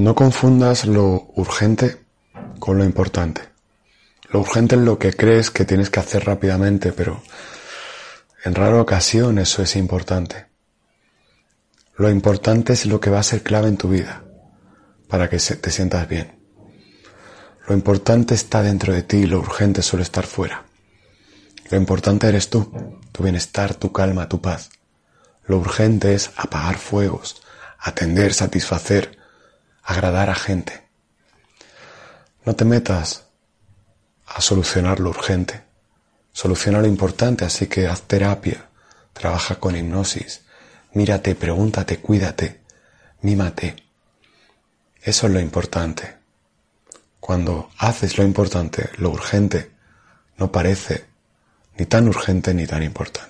No confundas lo urgente con lo importante. Lo urgente es lo que crees que tienes que hacer rápidamente, pero en rara ocasión eso es importante. Lo importante es lo que va a ser clave en tu vida para que te sientas bien. Lo importante está dentro de ti y lo urgente suele estar fuera. Lo importante eres tú, tu bienestar, tu calma, tu paz. Lo urgente es apagar fuegos, atender, satisfacer, agradar a gente. No te metas a solucionar lo urgente. Soluciona lo importante, así que haz terapia, trabaja con hipnosis, mírate, pregúntate, cuídate, mímate. Eso es lo importante. Cuando haces lo importante, lo urgente, no parece ni tan urgente ni tan importante.